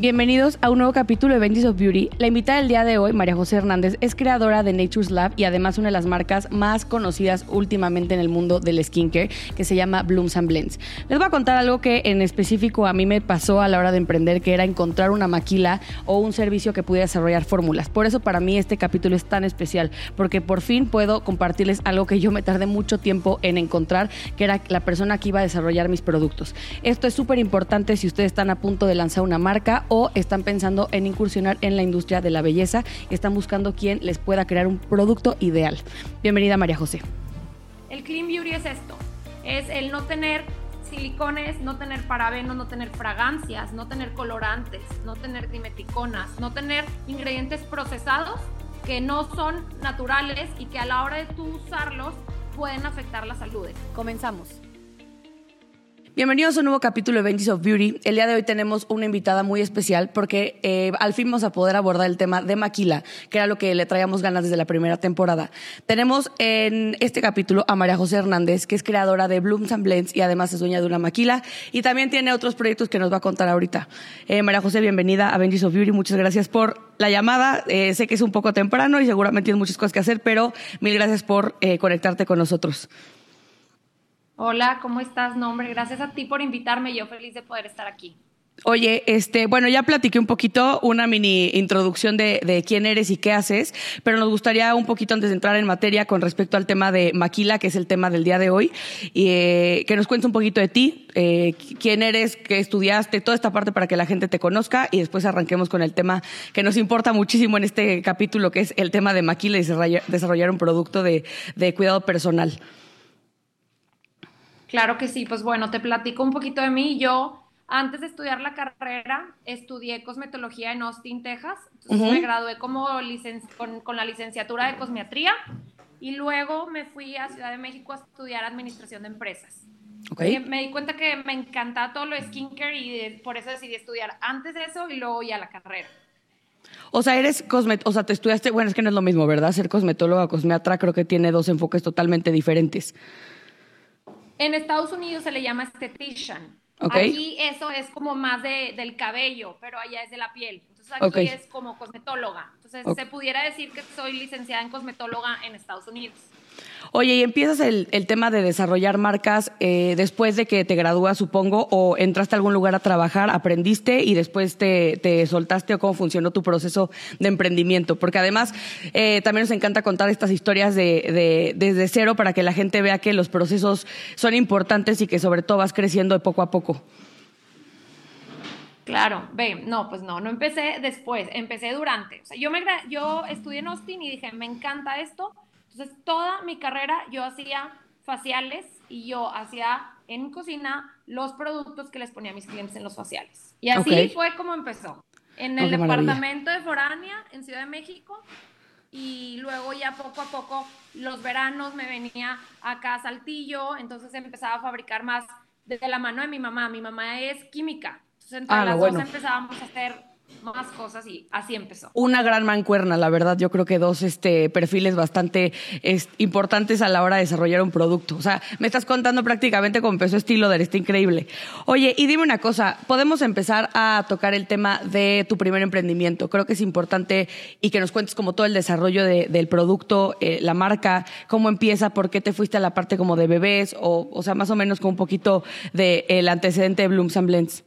Bienvenidos a un nuevo capítulo de Benji's of Beauty. La invitada del día de hoy, María José Hernández, es creadora de Nature's Lab y además una de las marcas más conocidas últimamente en el mundo del skincare, que se llama Blooms and Blends. Les voy a contar algo que en específico a mí me pasó a la hora de emprender, que era encontrar una maquila o un servicio que pudiera desarrollar fórmulas. Por eso para mí este capítulo es tan especial, porque por fin puedo compartirles algo que yo me tardé mucho tiempo en encontrar, que era la persona que iba a desarrollar mis productos. Esto es súper importante si ustedes están a punto de lanzar una marca o están pensando en incursionar en la industria de la belleza y están buscando quien les pueda crear un producto ideal. Bienvenida María José. El Clean Beauty es esto, es el no tener silicones, no tener parabenos, no tener fragancias, no tener colorantes, no tener dimeticonas, no tener ingredientes procesados que no son naturales y que a la hora de tú usarlos pueden afectar la salud. Comenzamos. Bienvenidos a un nuevo capítulo de Benji's of Beauty. El día de hoy tenemos una invitada muy especial porque eh, al fin vamos a poder abordar el tema de Maquila, que era lo que le traíamos ganas desde la primera temporada. Tenemos en este capítulo a María José Hernández, que es creadora de Blooms and Blends y además es dueña de una maquila y también tiene otros proyectos que nos va a contar ahorita. Eh, María José, bienvenida a Benji's of Beauty. Muchas gracias por la llamada. Eh, sé que es un poco temprano y seguramente tienes muchas cosas que hacer, pero mil gracias por conectarte con nosotros. Hola, ¿cómo estás? Nombre, gracias a ti por invitarme. Yo feliz de poder estar aquí. Oye, este, bueno, ya platiqué un poquito, una mini introducción de, quién eres y qué haces, pero nos gustaría un poquito antes de entrar en materia con respecto al tema de Maquila, que es el tema del día de hoy, y eh, que nos cuentes un poquito de ti, eh, quién eres, qué estudiaste, toda esta parte para que la gente te conozca y después arranquemos con el tema que nos importa muchísimo en este capítulo, que es el tema de Maquila y desarrollar, un producto de cuidado personal. Claro que sí, pues bueno, te platico un poquito de mí. Yo, antes de estudiar la carrera, estudié cosmetología en Austin, Texas. Entonces me gradué como con, la licenciatura de cosmetría y luego me fui a Ciudad de México a estudiar administración de empresas. Okay. Me di cuenta que me encantaba todo lo de skincare y por eso decidí estudiar antes de eso y luego ya la carrera. O sea, eres cosmet, o sea, te estudiaste, bueno, es que no es lo mismo, ¿verdad? Ser cosmetóloga cosmeatra creo que tiene dos enfoques totalmente diferentes. En Estados Unidos se le llama esthetician. Aquí eso es como más de, del cabello, pero allá es de la piel. Entonces aquí es como cosmetóloga. Entonces se pudiera decir que soy licenciada en cosmetóloga en Estados Unidos. Oye, y empiezas el, tema de desarrollar marcas eh, después de que te gradúas, supongo, o entraste a algún lugar a trabajar, aprendiste y después te, soltaste o cómo funcionó tu proceso de emprendimiento. Porque además eh, también nos encanta contar estas historias de, desde cero para que la gente vea que los procesos son importantes y que sobre todo vas creciendo de poco a poco. Claro, ve, no, pues no, no empecé después, empecé durante. O sea, yo, me, yo estudié en Austin y dije, me encanta esto, entonces, toda mi carrera yo hacía faciales y yo hacía en cocina los productos que les ponía a mis clientes en los faciales. Y así fue como empezó. En el departamento de Foránea, en Ciudad de México, y luego ya poco a poco los veranos me venía acá a Saltillo, entonces empezaba a fabricar más desde la mano de mi mamá. Mi mamá es química, entonces entre ah, las dos empezábamos a hacer más cosas y así empezó. Una gran mancuerna, la verdad. Yo creo que dos este, perfiles bastante importantes a la hora de desarrollar un producto. O sea, me estás contando prácticamente cómo empezó estilo de está increíble. Oye, y dime una cosa, podemos empezar a tocar el tema de tu primer emprendimiento. Creo que es importante y que nos cuentes como todo el desarrollo del producto, eh, la marca, cómo empieza, por qué te fuiste a la parte como de bebés, o, o sea, más o menos con un poquito del antecedente de Blooms and Blends.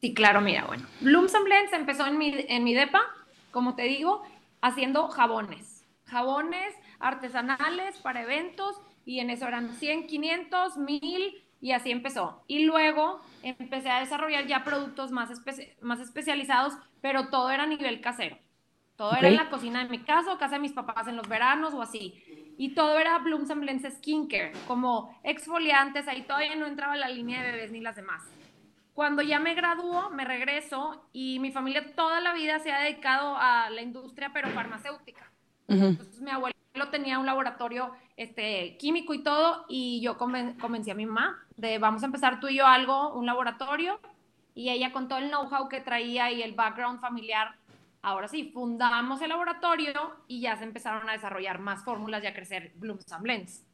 Sí, claro, mira, bueno. Blooms and Blends empezó en mi, en mi depa, como te digo, haciendo jabones. Jabones artesanales para eventos y en eso eran 100, 500, 1000 y así empezó. Y luego empecé a desarrollar ya productos más, más especializados, pero todo era a nivel casero. Todo era en la cocina de mi casa o casa de mis papás en los veranos o así. Y todo era Blooms and Blends Skincare, como exfoliantes, ahí todavía no entraba la línea de bebés ni las demás. Cuando ya me graduó, me regreso y mi familia toda la vida se ha dedicado a la industria, pero farmacéutica. Entonces mi abuelo tenía un laboratorio este, químico y todo, y yo convencí a mi mamá de vamos a empezar tú y yo algo, un laboratorio, y ella con todo el know-how que traía y el background familiar, ahora sí, fundamos el laboratorio y ya se empezaron a desarrollar más fórmulas y a crecer Blooms and Blends.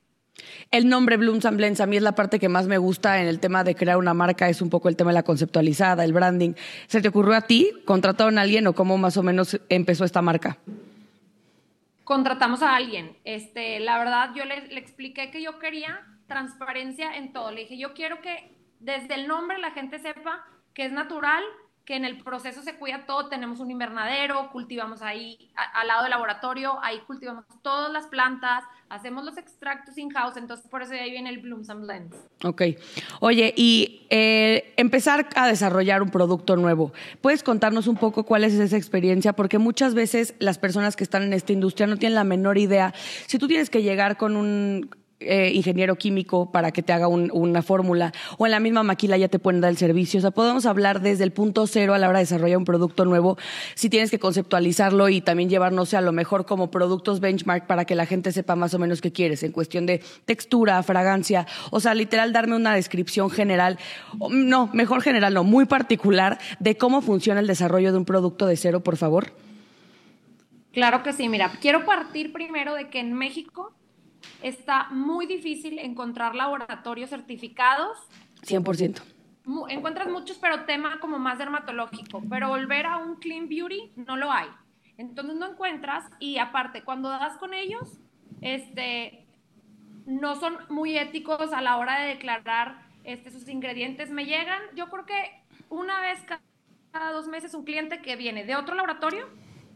El nombre Blooms and Blends a mí es la parte que más me gusta en el tema de crear una marca, es un poco el tema de la conceptualizada, el branding. ¿Se te ocurrió a ti? ¿Contrataron a alguien o cómo más o menos empezó esta marca? Contratamos a alguien. Este, la verdad, yo le, le expliqué que yo quería transparencia en todo. Le dije, yo quiero que desde el nombre la gente sepa que es natural, que en el proceso se cuida todo, tenemos un invernadero, cultivamos ahí al lado del laboratorio, ahí cultivamos todas las plantas, hacemos los extractos in-house, entonces por eso de ahí viene el Blooms and Blends. Ok. Oye, y eh, empezar a desarrollar un producto nuevo, ¿puedes contarnos un poco cuál es esa experiencia? Porque muchas veces las personas que están en esta industria no tienen la menor idea. Si tú tienes que llegar con un eh, ingeniero químico para que te haga una fórmula o en la misma maquila ya te pueden dar el servicio. O sea, podemos hablar desde el punto cero a la hora de desarrollar un producto nuevo, si tienes que conceptualizarlo y también llevarnos a lo mejor como productos benchmark para que la gente sepa más o menos qué quieres en cuestión de textura, fragancia, o sea, literal darme una descripción general, no, mejor general, no, muy particular de cómo funciona el desarrollo de un producto de cero, por favor. Claro que sí, mira, quiero partir primero de que en México está muy difícil encontrar laboratorios certificados. 100%. Encuentras muchos, pero tema como más dermatológico. Pero volver a un clean beauty no lo hay. Entonces no encuentras y aparte, cuando das con ellos, este, no son muy éticos a la hora de declarar este, sus ingredientes. Me llegan, yo creo que una vez cada dos meses un cliente que viene de otro laboratorio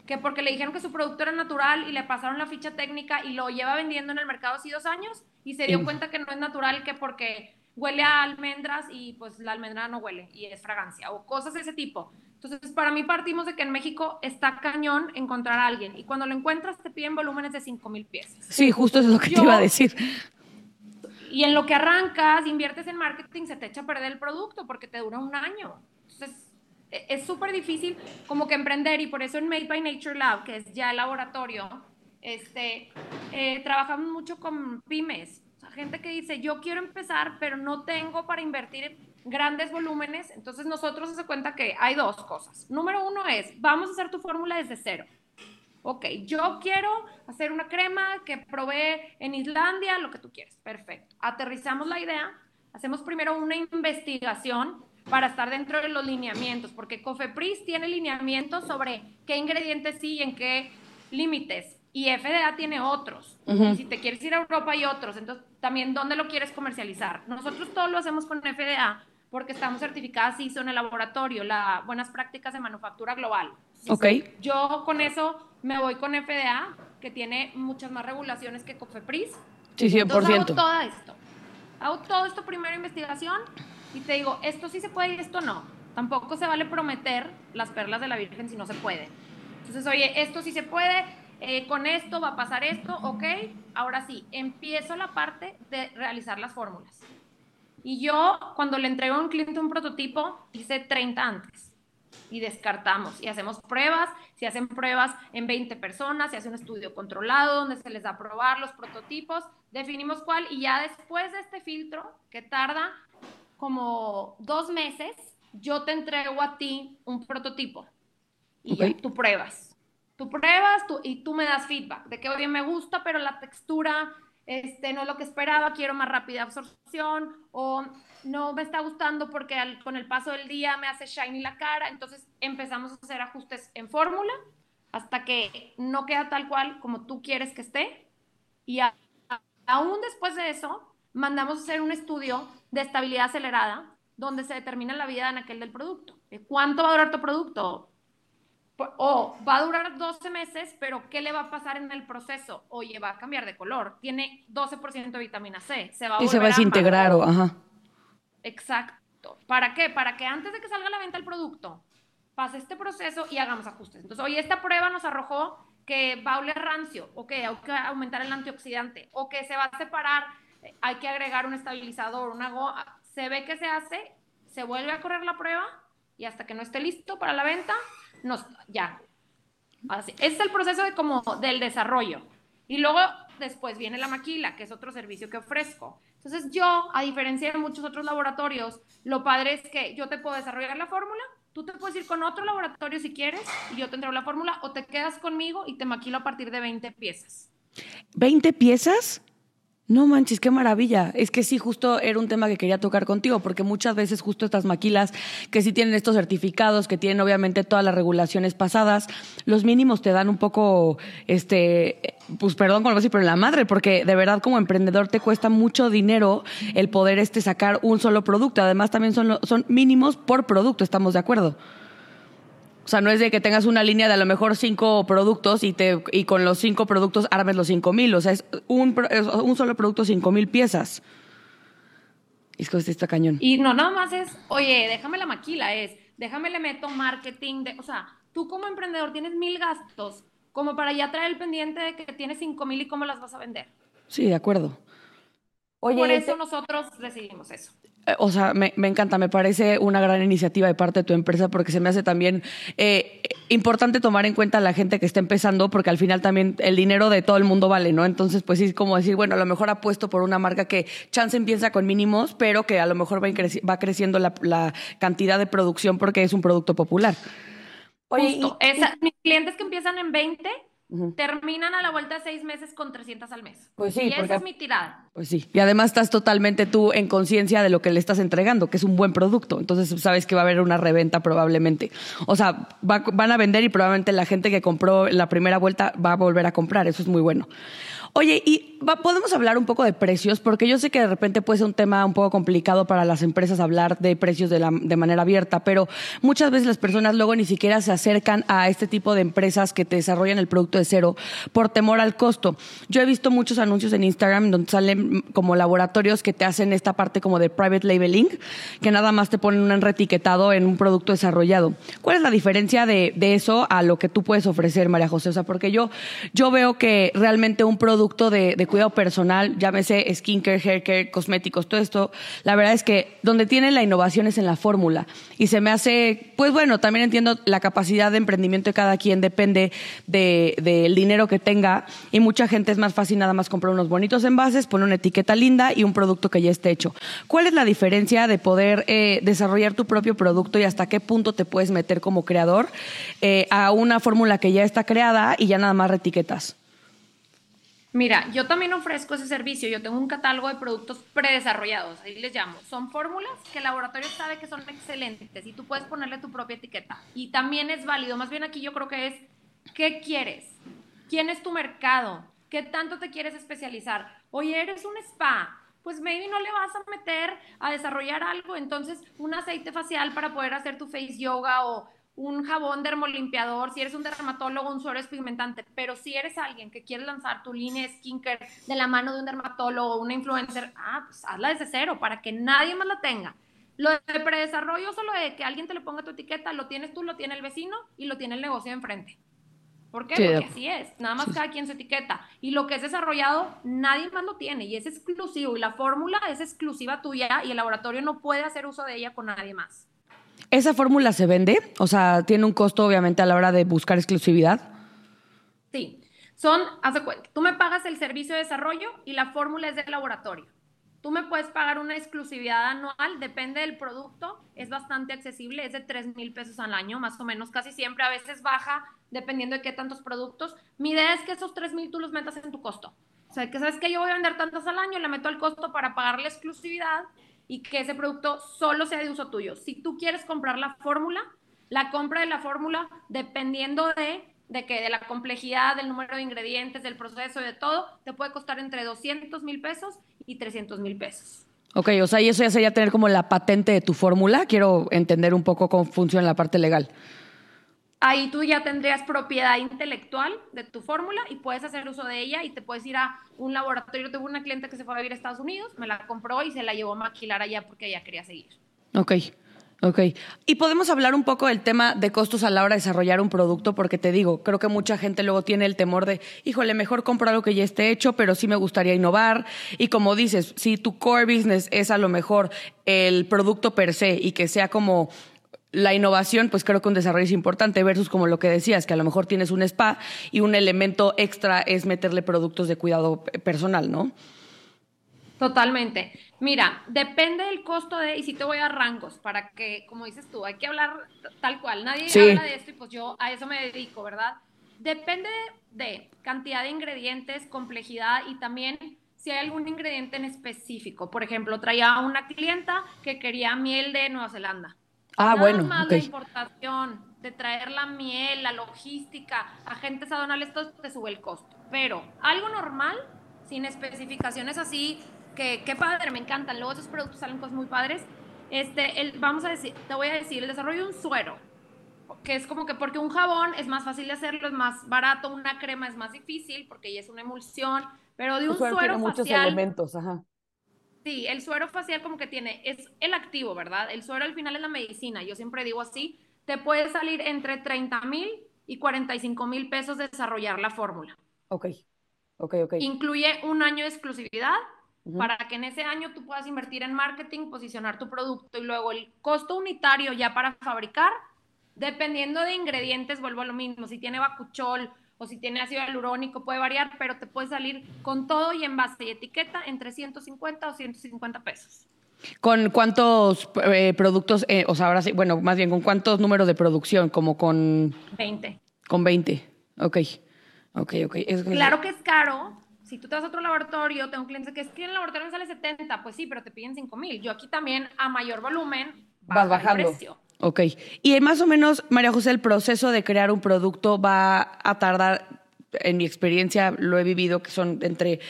que porque le dijeron que su producto era natural y le pasaron la ficha técnica y lo lleva vendiendo en el mercado así dos años y se dio cuenta que no es natural que porque huele a almendras y pues la almendra no huele y es fragancia o cosas de ese tipo. Entonces, para mí partimos de que en México está cañón encontrar a alguien y cuando lo encuentras te piden volúmenes de 5 mil piezas. Sí, justo eso es lo que te iba a decir. Y en lo que arrancas, inviertes en marketing, se te echa a perder el producto porque te dura un año. Entonces, es súper difícil como que emprender y por eso en Made by Nature Lab, que es ya el laboratorio, este, eh, trabajamos mucho con pymes, o sea, gente que dice, yo quiero empezar, pero no tengo para invertir grandes volúmenes, entonces nosotros se cuenta que hay dos cosas. Número uno es, vamos a hacer tu fórmula desde cero. Ok, yo quiero hacer una crema que provee en Islandia, lo que tú quieres. Perfecto. Aterrizamos la idea, hacemos primero una investigación para estar dentro de los lineamientos, porque Cofepris tiene lineamientos sobre qué ingredientes sí y en qué límites, y FDA tiene otros. Y si te quieres ir a Europa hay otros, entonces también dónde lo quieres comercializar. Nosotros todo lo hacemos con FDA porque estamos certificadas ISO en el laboratorio, las buenas prácticas de manufactura global. Ok. Yo con eso me voy con FDA, que tiene muchas más regulaciones que Cofepris. Sí, 100%. Entonces hago todo esto. Hago todo esto primero investigación y te digo, esto sí se puede y esto no. Tampoco se vale prometer las perlas de la Virgen si no se puede. Entonces, oye, esto sí se puede, eh, con esto va a pasar esto, ok. Ahora sí, empiezo la parte de realizar las fórmulas. Y yo, cuando le entrego a un cliente un prototipo, hice 30 antes y descartamos y hacemos pruebas. Si hacen pruebas en 20 personas, se hace un estudio controlado donde se les da a probar los prototipos, definimos cuál y ya después de este filtro, que tarda como dos meses, yo te entrego a ti un prototipo y tú pruebas. Tú pruebas tú, y tú me das feedback de que, oye, me gusta, pero la textura este, no es lo que esperaba, quiero más rápida absorción o no me está gustando porque con el paso del día me hace shiny la cara. Entonces empezamos a hacer ajustes en fórmula hasta que no queda tal cual como tú quieres que esté. Y aún después de eso, mandamos a hacer un estudio de estabilidad acelerada donde se determina la vida en aquel del producto. ¿Cuánto va a durar tu producto? O va a durar 12 meses, pero ¿qué le va a pasar en el proceso? Oye, va a cambiar de color. Tiene 12% de vitamina C. Se va a y se va a desintegrar. O, ajá. Exacto. ¿Para qué? Para que antes de que salga a la venta el producto, pase este proceso y hagamos ajustes. Entonces, oye, esta prueba nos arrojó que va a oler rancio, o que hay que aumentar el antioxidante, o que se va a separar hay que agregar un estabilizador, una se ve que se hace, se vuelve a correr la prueba y hasta que no esté listo para la venta, nos, ya. Así. Es el proceso de como del desarrollo. Y luego después viene la maquila, que es otro servicio que ofrezco. Entonces yo, a diferencia de muchos otros laboratorios, lo padre es que yo te puedo desarrollar la fórmula, tú te puedes ir con otro laboratorio si quieres y yo te entrego la fórmula o te quedas conmigo y te maquilo a partir de 20 piezas. ¿20 piezas? No manches, qué maravilla. Es que sí, justo era un tema que quería tocar contigo, porque muchas veces justo estas maquilas que sí tienen estos certificados, que tienen obviamente todas las regulaciones pasadas, los mínimos te dan un poco, este, pues perdón con lo así, pero en la madre, porque de verdad como emprendedor te cuesta mucho dinero el poder este sacar un solo producto. Además también son, son mínimos por producto, estamos de acuerdo. O sea, no es de que tengas una línea de a lo mejor cinco productos y, te, y con los cinco productos armes los cinco mil. O sea, es un, un solo producto, cinco mil piezas. Es que está cañón. Y no, nada más es, oye, déjame la maquila, es, déjame le meto marketing. De, o sea, tú como emprendedor tienes mil gastos como para ya traer el pendiente de que tienes cinco mil y cómo las vas a vender. Sí, de acuerdo. Oye, Por eso nosotros decidimos eso. Eh, o sea, me, encanta, me parece una gran iniciativa de parte de tu empresa porque se me hace también eh, importante tomar en cuenta a la gente que está empezando porque al final también el dinero de todo el mundo vale, ¿no? Entonces, pues sí, es como decir, bueno, a lo mejor apuesto por una marca que chance empieza con mínimos, pero que a lo mejor va, va creciendo la, cantidad de producción porque es un producto popular. Oye, mis clientes que empiezan en 20 Terminan a la vuelta de seis meses con 300 al mes. Pues sí. Y esa es mi tirada. Pues sí. Y además estás totalmente tú en conciencia de lo que le estás entregando, que es un buen producto. Entonces sabes que va a haber una reventa probablemente. O sea, van a vender y probablemente la gente que compró la primera vuelta va a volver a comprar. Eso es muy bueno. Oye, y podemos hablar un poco de precios, porque yo sé que de repente puede ser un tema un poco complicado para las empresas hablar de precios de, la, de manera abierta, pero muchas veces las personas luego ni siquiera se acercan a este tipo de empresas que te desarrollan el producto de cero por temor al costo. Yo he visto muchos anuncios en Instagram donde salen como laboratorios que te hacen esta parte como de private labeling, que nada más te ponen un retiquetado en un producto desarrollado. ¿Cuál es la diferencia de, de eso a lo que tú puedes ofrecer, María José? O sea, porque yo, yo veo que realmente un producto producto de, cuidado personal, llámese skincare, haircare, cosméticos, todo esto, la verdad es que donde tiene la innovación es en la fórmula. Y se me hace, pues bueno, también entiendo la capacidad de emprendimiento de cada quien, depende del dinero que tenga. Y mucha gente es más fácil nada más comprar unos bonitos envases, poner una etiqueta linda y un producto que ya esté hecho. ¿Cuál es la diferencia de poder eh, desarrollar tu propio producto y hasta qué punto te puedes meter como creador eh, a una fórmula que ya está creada y ya nada más retiquetas? Mira, yo también ofrezco ese servicio. Yo tengo un catálogo de productos predesarrollados, ahí les llamo. Son fórmulas que el laboratorio sabe que son excelentes y tú puedes ponerle tu propia etiqueta. Y también es válido, más bien aquí yo creo que es, ¿qué quieres? ¿Quién es tu mercado? ¿Qué tanto te quieres especializar? Oye, eres un spa. Pues maybe no le vas a meter a desarrollar algo, entonces un aceite facial para poder hacer tu face yoga o un jabón dermolimpiador, si eres un dermatólogo, un suero pigmentante, pero si eres alguien que quiere lanzar tu línea skincare de la mano de un dermatólogo, una influencer, ah, pues hazla desde cero para que nadie más la tenga. Lo de predesarrollo, solo de que alguien te le ponga tu etiqueta, lo tienes tú, lo tiene el vecino y lo tiene el negocio de enfrente. ¿Por qué? Porque así es, nada más cada quien su etiqueta. Y lo que es desarrollado, nadie más lo tiene y es exclusivo. Y la fórmula es exclusiva tuya y el laboratorio no puede hacer uso de ella con nadie más. ¿Esa fórmula se vende? O sea, tiene un costo obviamente a la hora de buscar exclusividad. Sí, son, haz de cuenta, tú me pagas el servicio de desarrollo y la fórmula es del laboratorio. Tú me puedes pagar una exclusividad anual, depende del producto, es bastante accesible, es de 3 mil pesos al año, más o menos, casi siempre, a veces baja, dependiendo de qué tantos productos. Mi idea es que esos 3 mil tú los metas en tu costo. O sea, que sabes que yo voy a vender tantos al año, le meto el costo para pagar la exclusividad y que ese producto solo sea de uso tuyo. Si tú quieres comprar la fórmula, la compra de la fórmula, dependiendo de, de, que, de la complejidad, del número de ingredientes, del proceso y de todo, te puede costar entre 200 mil pesos y 300 mil pesos. Ok, o sea, y eso ya sería tener como la patente de tu fórmula. Quiero entender un poco cómo funciona la parte legal ahí tú ya tendrías propiedad intelectual de tu fórmula y puedes hacer uso de ella y te puedes ir a un laboratorio. Tuve una cliente que se fue a vivir a Estados Unidos, me la compró y se la llevó a maquilar allá porque ella quería seguir. Ok. Ok. Y podemos hablar un poco del tema de costos a la hora de desarrollar un producto, porque te digo, creo que mucha gente luego tiene el temor de, híjole, mejor compro algo que ya esté hecho, pero sí me gustaría innovar. Y como dices, si tu core business es a lo mejor el producto per se y que sea como la innovación, pues creo que un desarrollo es importante versus como lo que decías, que a lo mejor tienes un spa y un elemento extra es meterle productos de cuidado personal, ¿no? Totalmente. Mira, depende del costo de, y si te voy a rangos, para que, como dices tú, hay que hablar tal cual. Nadie habla de esto y pues yo a eso me dedico, ¿verdad? Depende de cantidad de ingredientes, complejidad y también si hay algún ingrediente en específico. Por ejemplo, traía una clienta que quería miel de Nueva Zelanda. Ah, bueno. Más la importación, de traer la miel, la logística, agentes aduanales, todo te sube el costo. Pero algo normal, sin especificaciones así que qué padre, me encantan. Luego esos productos salen cosas muy padres. Este, el, vamos a decir, te voy a decir, el desarrollo de un suero, que es como que porque un jabón es más fácil de hacerlo, es más barato, una crema es más difícil porque ya es una emulsión, pero de un suero, tiene muchos elementos, ajá. Sí, el suero facial como que tiene, es el activo, ¿verdad? El suero al final es la medicina, yo siempre digo así, te puede salir entre 30 mil y 45 mil pesos de desarrollar la fórmula. Ok, ok, ok. Incluye un año de exclusividad para que en ese año tú puedas invertir en marketing, posicionar tu producto y luego el costo unitario ya para fabricar, dependiendo de ingredientes, vuelvo a lo mismo, si tiene bacuchol o si tiene ácido hialurónico puede variar, pero te puede salir con todo y envase y etiqueta entre 150 o 150 pesos. ¿Con cuántos eh, productos, eh, o sea, ahora sí, bueno, más bien, con cuántos números de producción? Como con... 20. Con 20, ok. Ok, ok. claro que es caro, si tú te vas a otro laboratorio, tengo clientes que es que en el laboratorio me sale 70, pues sí, pero te piden 5 mil. Yo aquí también a mayor volumen vas bajando. Ok. Y más o menos, María José, el proceso de crear un producto va a tardar, en mi experiencia lo he vivido, que son entre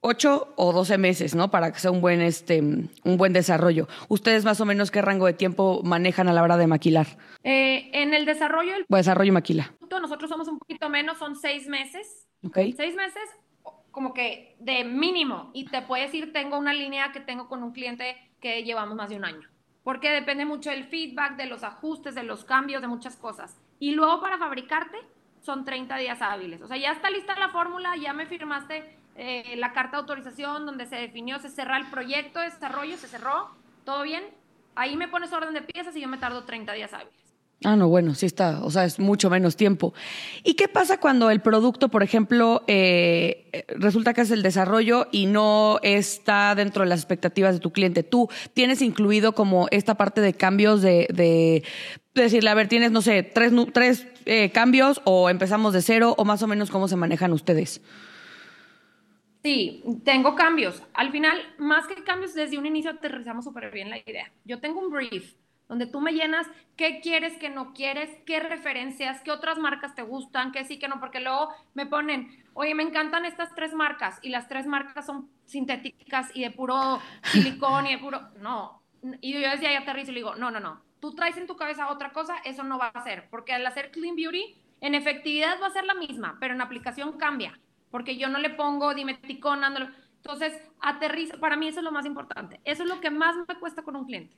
8 o 12 meses, ¿no? Para que sea un buen, este, un buen desarrollo. ¿Ustedes más o menos qué rango de tiempo manejan a la hora de maquilar? Eh, en el desarrollo... El... Desarrollo y maquila. Nosotros somos un poquito menos, son 6 meses. Ok. 6 meses como que de mínimo y te puedes decir, tengo una línea que tengo con un cliente que llevamos más de un año, porque depende mucho del feedback, de los ajustes, de los cambios, de muchas cosas. Y luego para fabricarte son 30 días hábiles. O sea, ya está lista la fórmula, ya me firmaste eh, la carta de autorización donde se definió, se cerró el proyecto de desarrollo, se cerró, todo bien. Ahí me pones orden de piezas y yo me tardo 30 días hábiles. Ah, no, bueno, sí está, o sea, es mucho menos tiempo. ¿Y qué pasa cuando el producto, por ejemplo, eh, resulta que es el desarrollo y no está dentro de las expectativas de tu cliente? Tú tienes incluido como esta parte de cambios de, de, decirle, a ver, tienes, no sé, tres, tres eh, cambios o empezamos de cero o más o menos cómo se manejan ustedes. Sí, tengo cambios. Al final, más que cambios, desde un inicio aterrizamos súper bien la idea. Yo tengo un brief donde tú me llenas qué quieres, qué no quieres, qué referencias, qué otras marcas te gustan, qué sí, qué no, porque luego me ponen, oye, me encantan estas tres marcas y las tres marcas son sintéticas y de puro silicón y de puro, no. Y yo decía, ya aterrizo y le digo, no, no, no, tú traes en tu cabeza otra cosa, eso no va a ser, porque al hacer Clean Beauty, en efectividad va a ser la misma, pero en aplicación cambia, porque yo no le pongo dimeticona, entonces aterrizo, para mí eso es lo más importante, eso es lo que más me cuesta con un cliente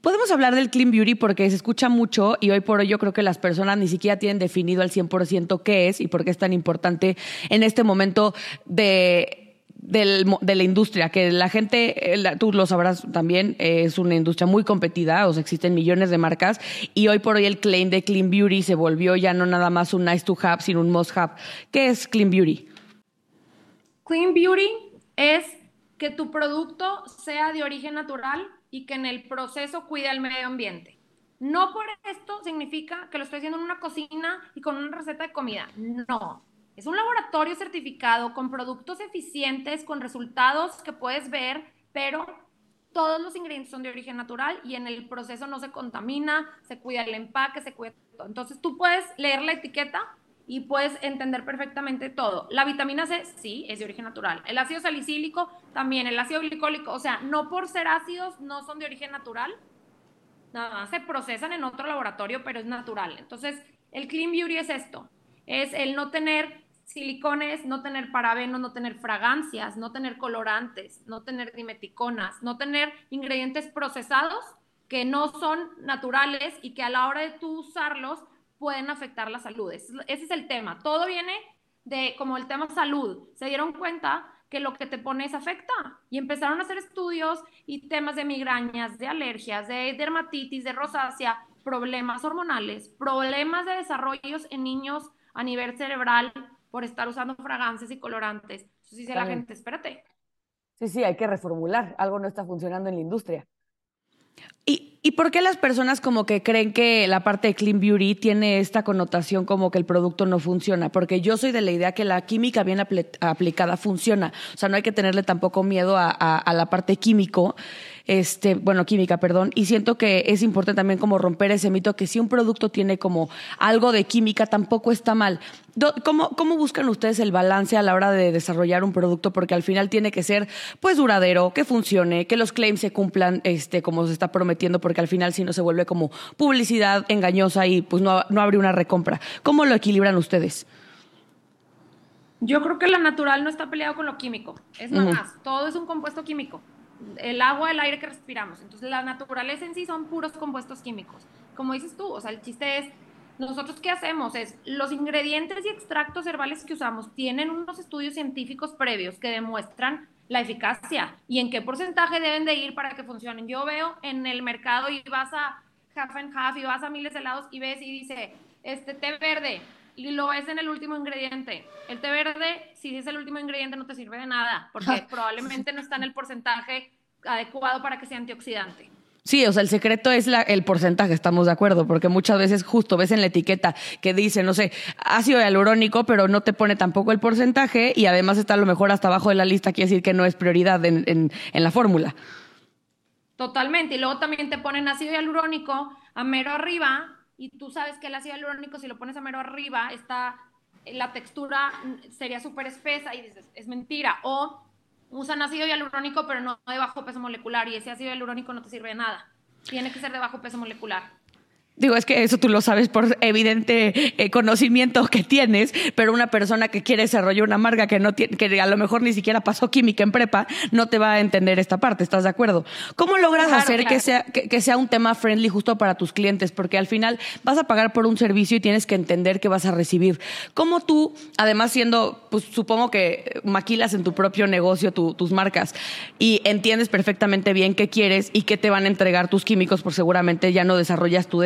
Podemos hablar del clean beauty porque se escucha mucho y hoy por hoy yo creo que las personas ni siquiera tienen definido al 100% qué es y por qué es tan importante en este momento de, de la industria, que la gente, eh, tú lo sabrás también, es una industria muy competida, o sea, existen millones de marcas y hoy por hoy el claim de clean beauty se volvió ya no nada más un nice to have, sino un must have. ¿Qué es clean beauty? Clean beauty es que tu producto sea de origen natural y que en el proceso cuide el medio ambiente. No por esto significa que lo estoy haciendo en una cocina y con una receta de comida. No. Es un laboratorio certificado con productos eficientes, con resultados que puedes ver, pero todos los ingredientes son de origen natural y en el proceso no se contamina, se cuida el empaque, se cuida. Entonces tú puedes leer la etiqueta y puedes entender perfectamente todo. La vitamina C, sí, es de origen natural. El ácido salicílico, también. El ácido glicólico, o sea, no por ser ácidos, no son de origen natural. Nada más se procesan en otro laboratorio, pero es natural. Entonces, el Clean Beauty es esto. Es el no tener silicones, no tener parabenos, no tener fragancias, no tener colorantes, no tener dimeticonas, no tener ingredientes procesados que no son naturales y que a la hora de tú usarlos pueden afectar la salud. Ese es el tema. Todo viene de como el tema salud. Se dieron cuenta que lo que te pones afecta y empezaron a hacer estudios y temas de migrañas, de alergias, de dermatitis, de rosácea, problemas hormonales, problemas de desarrollos en niños a nivel cerebral por estar usando fragancias y colorantes. Entonces dice la gente, espérate. Sí, sí, hay que reformular. Algo no está funcionando en la industria. ¿Y, ¿Y por qué las personas como que creen que la parte de Clean Beauty tiene esta connotación como que el producto no funciona? Porque yo soy de la idea que la química bien aplicada funciona. O sea, no hay que tenerle tampoco miedo a, a la parte químico este, bueno, química, perdón, y siento que es importante también como romper ese mito que si un producto tiene como algo de química tampoco está mal. ¿Cómo, ¿Cómo buscan ustedes el balance a la hora de desarrollar un producto? Porque al final tiene que ser pues duradero, que funcione, que los claims se cumplan este, como se está prometiendo, porque al final si no se vuelve como publicidad engañosa y pues no, no habría una recompra. ¿Cómo lo equilibran ustedes? Yo creo que lo natural no está peleado con lo químico. Es más, todo es un compuesto químico el agua, el aire que respiramos. Entonces, la naturaleza en sí son puros compuestos químicos. Como dices tú, o sea, el chiste es, nosotros qué hacemos es, los ingredientes y extractos herbales que usamos tienen unos estudios científicos previos que demuestran la eficacia y en qué porcentaje deben de ir para que funcionen. Yo veo en el mercado y vas a half and half y vas a miles de lados y ves y dice, este té verde, y lo ves en el último ingrediente. El té verde, si es el último ingrediente, no te sirve de nada, porque probablemente no está en el porcentaje adecuado para que sea antioxidante. Sí, o sea, el secreto es la, el porcentaje, estamos de acuerdo, porque muchas veces justo ves en la etiqueta que dice, no sé, ácido hialurónico, pero no te pone tampoco el porcentaje y además está a lo mejor hasta abajo de la lista, quiere decir que no es prioridad en, en la fórmula. Totalmente, y luego también te ponen ácido hialurónico a mero arriba y tú sabes que el ácido hialurónico, si lo pones a mero arriba, está, la textura sería súper espesa y dices, es mentira. O usan ácido hialurónico, pero no de bajo peso molecular, y ese ácido hialurónico no te sirve de nada. Tiene que ser de bajo peso molecular. Digo, es que eso tú lo sabes por evidente eh, conocimiento que tienes, pero una persona que quiere desarrollar una marca que, no tiene, que a lo mejor ni siquiera pasó química en prepa, no te va a entender esta parte, ¿estás de acuerdo? ¿Cómo logras hacer Que, sea, que, sea un tema friendly justo para tus clientes? Porque al final vas a pagar por un servicio y tienes que entender que vas a recibir. ¿Cómo tú, además siendo, pues supongo que maquilas en tu propio negocio tus marcas y entiendes perfectamente bien qué quieres y qué te van a entregar tus químicos, por seguramente ya no desarrollas tu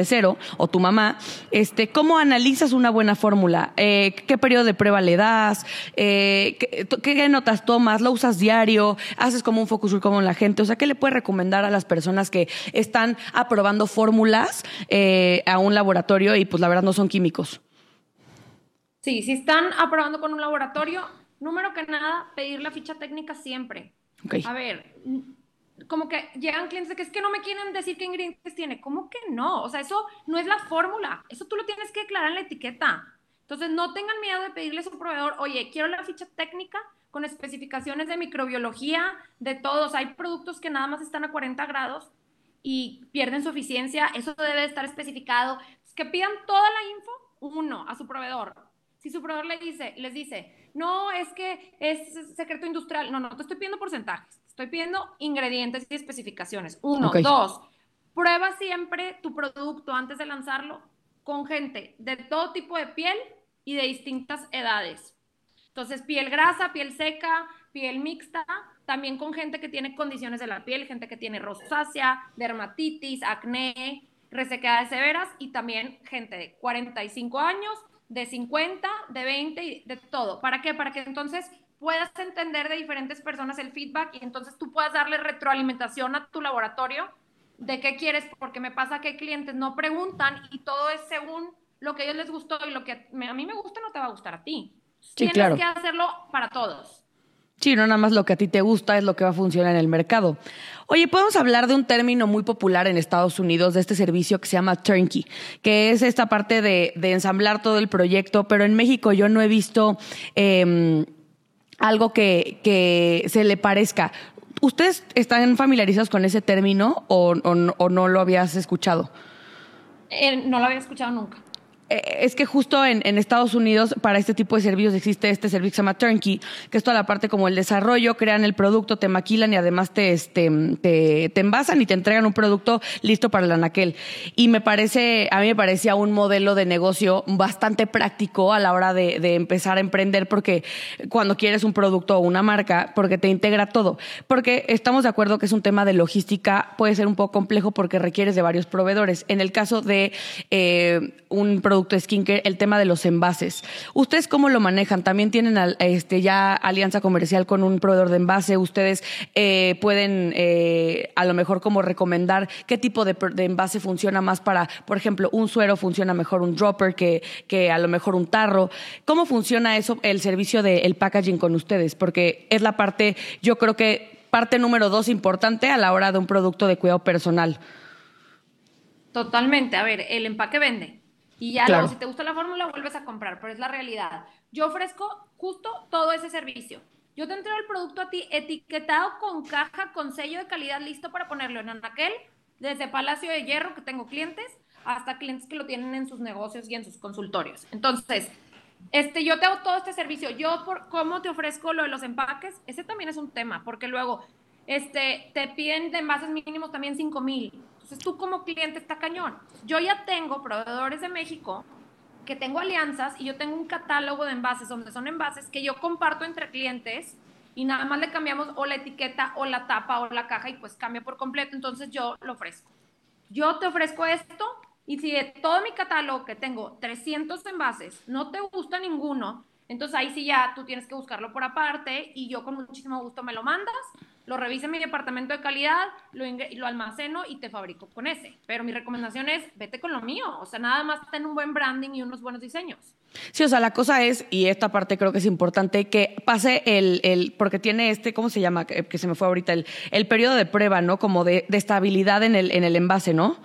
o tu mamá, este, ¿cómo analizas una buena fórmula? Eh, ¿Qué periodo de prueba le das? Eh, ¿qué, notas tomas? ¿Lo usas diario? ¿Haces como un focus group con la gente? O sea, ¿qué le puedes recomendar a las personas que están aprobando fórmulas eh, a un laboratorio y pues la verdad no son químicos? Sí, si están aprobando con un laboratorio, número que nada, pedir la ficha técnica siempre. A ver, como que llegan clientes de que es que no me quieren decir qué ingredientes tiene. ¿Cómo que no? O sea, eso no es la fórmula. Eso tú lo tienes que declarar en la etiqueta. Entonces, no tengan miedo de pedirles a un proveedor, oye, quiero la ficha técnica con especificaciones de microbiología, de todos. Hay productos que nada más están a 40 grados y pierden su eficiencia. Eso debe estar especificado. que pidan toda la info, uno, a su proveedor. Si su proveedor le dice, les dice, no, es que es secreto industrial. No, no, te estoy pidiendo porcentajes. Estoy pidiendo ingredientes y especificaciones. Uno. Dos, prueba siempre tu producto antes de lanzarlo con gente de todo tipo de piel y de distintas edades. Entonces, piel grasa, piel seca, piel mixta, también con gente que tiene condiciones de la piel, gente que tiene rosácea, dermatitis, acné, resequedades severas y también gente de 45 años, de 50, de 20, de todo. ¿Para qué? Para que entonces puedas entender de diferentes personas el feedback y entonces tú puedas darle retroalimentación a tu laboratorio de qué quieres, porque me pasa que clientes no preguntan y todo es según lo que a ellos les gustó y lo que a mí me gusta no te va a gustar a ti. Tienes que hacerlo para todos. Sí, no nada más lo que a ti te gusta es lo que va a funcionar en el mercado. Oye, podemos hablar de un término muy popular en Estados Unidos, de este servicio que se llama turnkey, que es esta parte de, ensamblar todo el proyecto, pero en México yo no he visto em, algo que, que se le parezca. ¿Ustedes están familiarizados con ese término o, no lo habías escuchado? Eh, no lo había escuchado nunca. Eh, es que justo en, Estados Unidos para este tipo de servicios existe este servicio que se llama Turnkey, que es toda la parte como el desarrollo, crean el producto, te maquilan y además te, este, te, envasan y te entregan un producto listo para el anaquel. Y me parece, a mí me parecía un modelo de negocio bastante práctico a la hora de, de empezar a emprender porque cuando quieres un producto o una marca, porque te integra todo. Porque estamos de acuerdo que es un tema de logística, puede ser un poco complejo porque requieres de varios proveedores. En el caso de eh, un producto producto skincare, el tema de los envases. ¿Ustedes cómo lo manejan? ¿También tienen este, ya alianza comercial con un proveedor de envase? ¿Ustedes eh, pueden eh, a lo mejor como recomendar qué tipo de, envase funciona más para, por ejemplo, un suero funciona mejor un dropper que, que a lo mejor un tarro? ¿Cómo funciona eso, el servicio del packaging con ustedes? Porque es la parte, yo creo que parte número dos importante a la hora de un producto de cuidado personal. Totalmente. A ver, el empaque vende. Y ya luego, si te gusta la fórmula, vuelves a comprar, pero es la realidad. Yo ofrezco justo todo ese servicio. Yo te entrego el producto a ti etiquetado con caja, con sello de calidad listo para ponerlo en Anaquel, desde Palacio de Hierro, que tengo clientes, hasta clientes que lo tienen en sus negocios y en sus consultorios. Entonces, este, yo te hago todo este servicio. Yo, por cómo te ofrezco lo de los empaques, ese también es un tema, porque luego este, te piden de envases mínimos también 5 mil. Entonces tú como cliente está cañón. Yo ya tengo proveedores de México que tengo alianzas y yo tengo un catálogo de envases donde son envases que yo comparto entre clientes y nada más le cambiamos o la etiqueta o la tapa o la caja y pues cambia por completo. Entonces yo lo ofrezco. Yo te ofrezco esto y si de todo mi catálogo que tengo 300 envases no te gusta ninguno, entonces ahí sí ya tú tienes que buscarlo por aparte y yo con muchísimo gusto me lo mandas lo reviso en mi departamento de calidad, lo, lo almaceno y te fabrico con ese. Pero mi recomendación es, vete con lo mío. O sea, nada más ten un buen branding y unos buenos diseños. Sí, o sea, la cosa es, y esta parte creo que es importante, que pase el, el porque tiene este, ¿cómo se llama? Que, se me fue ahorita, el, el periodo de prueba, ¿no? Como de, de, estabilidad en el, en el envase, ¿no?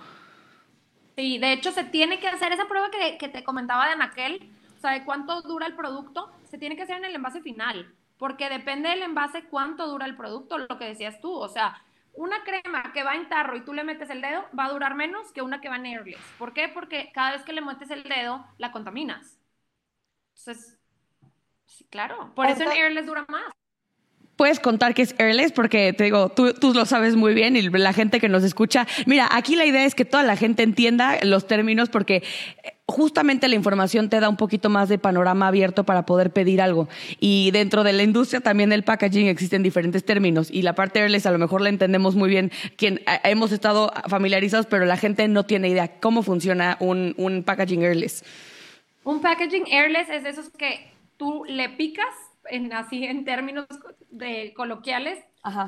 Sí, de hecho se tiene que hacer esa prueba que, que te comentaba de Anaquel, o sea, de cuánto dura el producto, se tiene que hacer en el envase final porque depende del envase cuánto dura el producto, lo que decías tú, o sea, una crema que va en tarro y tú le metes el dedo va a durar menos que una que va en airless. ¿Por qué? Porque cada vez que le metes el dedo la contaminas. Entonces, sí, claro, por eso en airless dura más puedes contar que es airless porque te digo, tú, tú, lo sabes muy bien y la gente que nos escucha. Mira, aquí la idea es que toda la gente entienda los términos porque justamente la información te da un poquito más de panorama abierto para poder pedir algo. Y dentro de la industria también del packaging existen diferentes términos y la parte airless a lo mejor la entendemos muy bien, quien hemos estado familiarizados, pero la gente no tiene idea cómo funciona un, un packaging airless. Un packaging airless es de esos que tú le picas en así en términos de coloquiales,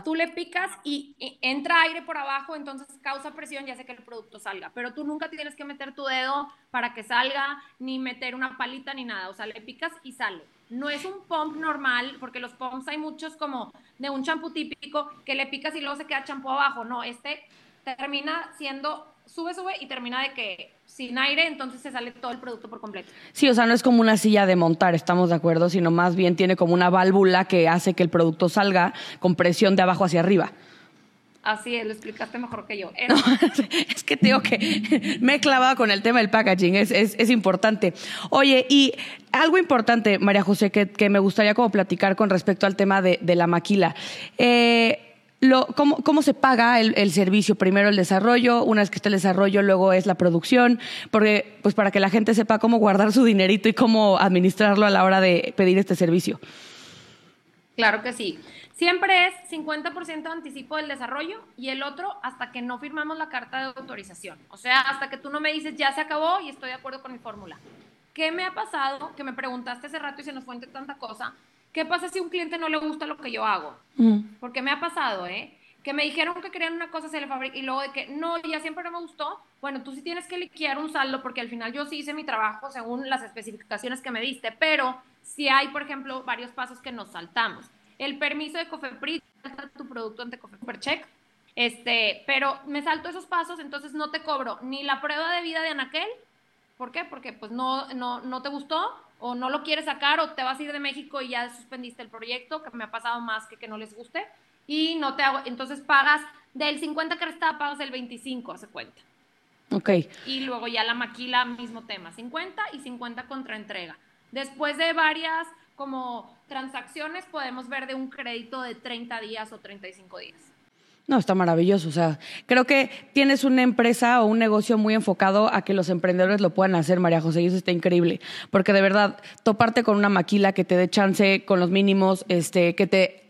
tú le picas y, entra aire por abajo, entonces causa presión y hace que el producto salga. Pero tú nunca tienes que meter tu dedo para que salga, ni meter una palita ni nada. O sea, le picas y sale. No es un pump normal, porque los pumps hay muchos como de un champú típico que le picas y luego se queda champú abajo. No, este termina siendo sube, sube y termina de que sin aire, entonces se sale todo el producto por completo. Sí, o sea, no es como una silla de montar, estamos de acuerdo, sino más bien tiene como una válvula que hace que el producto salga con presión de abajo hacia arriba. Así es, lo explicaste mejor que yo. es que tengo que me he clavado con el tema del packaging, es, es, importante. Oye, y algo importante, María José, que, que, me gustaría como platicar con respecto al tema de, de la maquila. Eh, cómo, se paga el, servicio. Primero el desarrollo, una vez que está el desarrollo, luego es la producción, porque, pues para que la gente sepa cómo guardar su dinerito y cómo administrarlo a la hora de pedir este servicio. Claro que sí. Siempre es 50% anticipo del desarrollo y el otro hasta que no firmamos la carta de autorización. O sea, hasta que tú no me dices ya se acabó y estoy de acuerdo con mi fórmula. ¿Qué me ha pasado? Que me preguntaste hace rato y se nos fue entre tanta cosa ¿Qué pasa si a un cliente no le gusta lo que yo hago? Porque me ha pasado, ¿eh? Que me dijeron que querían una cosa, se le fabrica y luego de que no, ya siempre no me gustó. Bueno, tú sí tienes que liquidar un saldo porque al final yo sí hice mi trabajo según las especificaciones que me diste, pero si hay, por ejemplo, varios pasos que nos saltamos. El permiso de Cofepris, tu producto ante Check, este, pero me salto esos pasos, entonces no te cobro ni la prueba de vida de Anaquel, ¿por qué? Porque pues no, no, no te gustó, o no lo quieres sacar o te vas a ir de México y ya suspendiste el proyecto, que me ha pasado más que que no les guste, y no te hago, entonces pagas del 50 que restaba, pagas el 25, hace cuenta. Ok. Y luego ya la maquila, mismo tema, 50 y 50 contra entrega. Después de varias como transacciones podemos ver de un crédito de 30 días o 35 días. No, está maravilloso. O sea, creo que tienes una empresa o un negocio muy enfocado a que los emprendedores lo puedan hacer, María José, y eso está increíble. Porque de verdad, toparte con una maquila que te dé chance con los mínimos, este, que te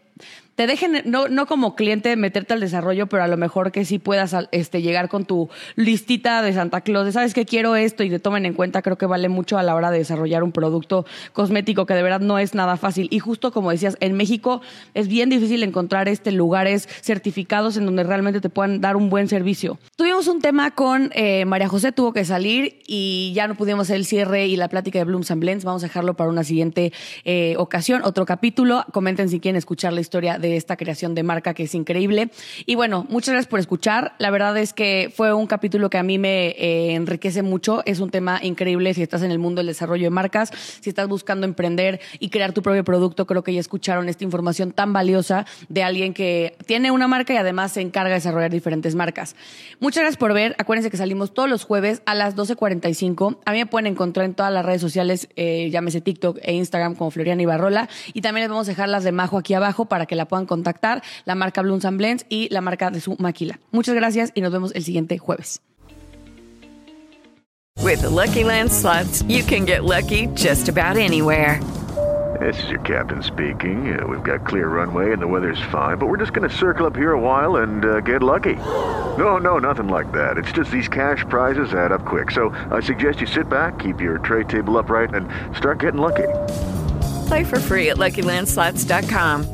te dejen, no, no como cliente meterte al desarrollo, pero a lo mejor que sí puedas este, llegar con tu listita de Santa Claus, de, sabes que quiero esto y te tomen en cuenta, creo que vale mucho a la hora de desarrollar un producto cosmético que de verdad no es nada fácil. Y justo como decías, en México es bien difícil encontrar este lugares certificados en donde realmente te puedan dar un buen servicio. Tuvimos un tema con eh, María José, tuvo que salir y ya no pudimos hacer el cierre y la plática de Blooms and Blends. Vamos a dejarlo para una siguiente eh, ocasión, otro capítulo. Comenten si quieren escuchar la historia de esta creación de marca que es increíble. Y bueno, muchas gracias por escuchar. La verdad es que fue un capítulo que a mí me eh, enriquece mucho. Es un tema increíble si estás en el mundo del desarrollo de marcas, si estás buscando emprender y crear tu propio producto. Creo que ya escucharon esta información tan valiosa de alguien que tiene una marca y además se encarga de desarrollar diferentes marcas. Muchas gracias por ver. Acuérdense que salimos todos los jueves a las 12.45. A mí me pueden encontrar en todas las redes sociales, eh, llámese TikTok e Instagram como Floriana Ibarrola. Y también les vamos a dejar las de Majo aquí abajo para que la puedan contactar la marca Blooms and Blends y la marca de su maquila. Muchas gracias y nos vemos el siguiente jueves. With the Lucky Land slots, you can get lucky just about anywhere. This is your captain speaking. Uh, we've got clear runway and the weather's fine, but we're just going to circle up here a while and uh, get lucky. No, no, nothing like that. It's just these cash prizes add up quick. So I suggest you sit back, keep your tray table upright, and start getting lucky. Play for free at LuckyLandSlots.com.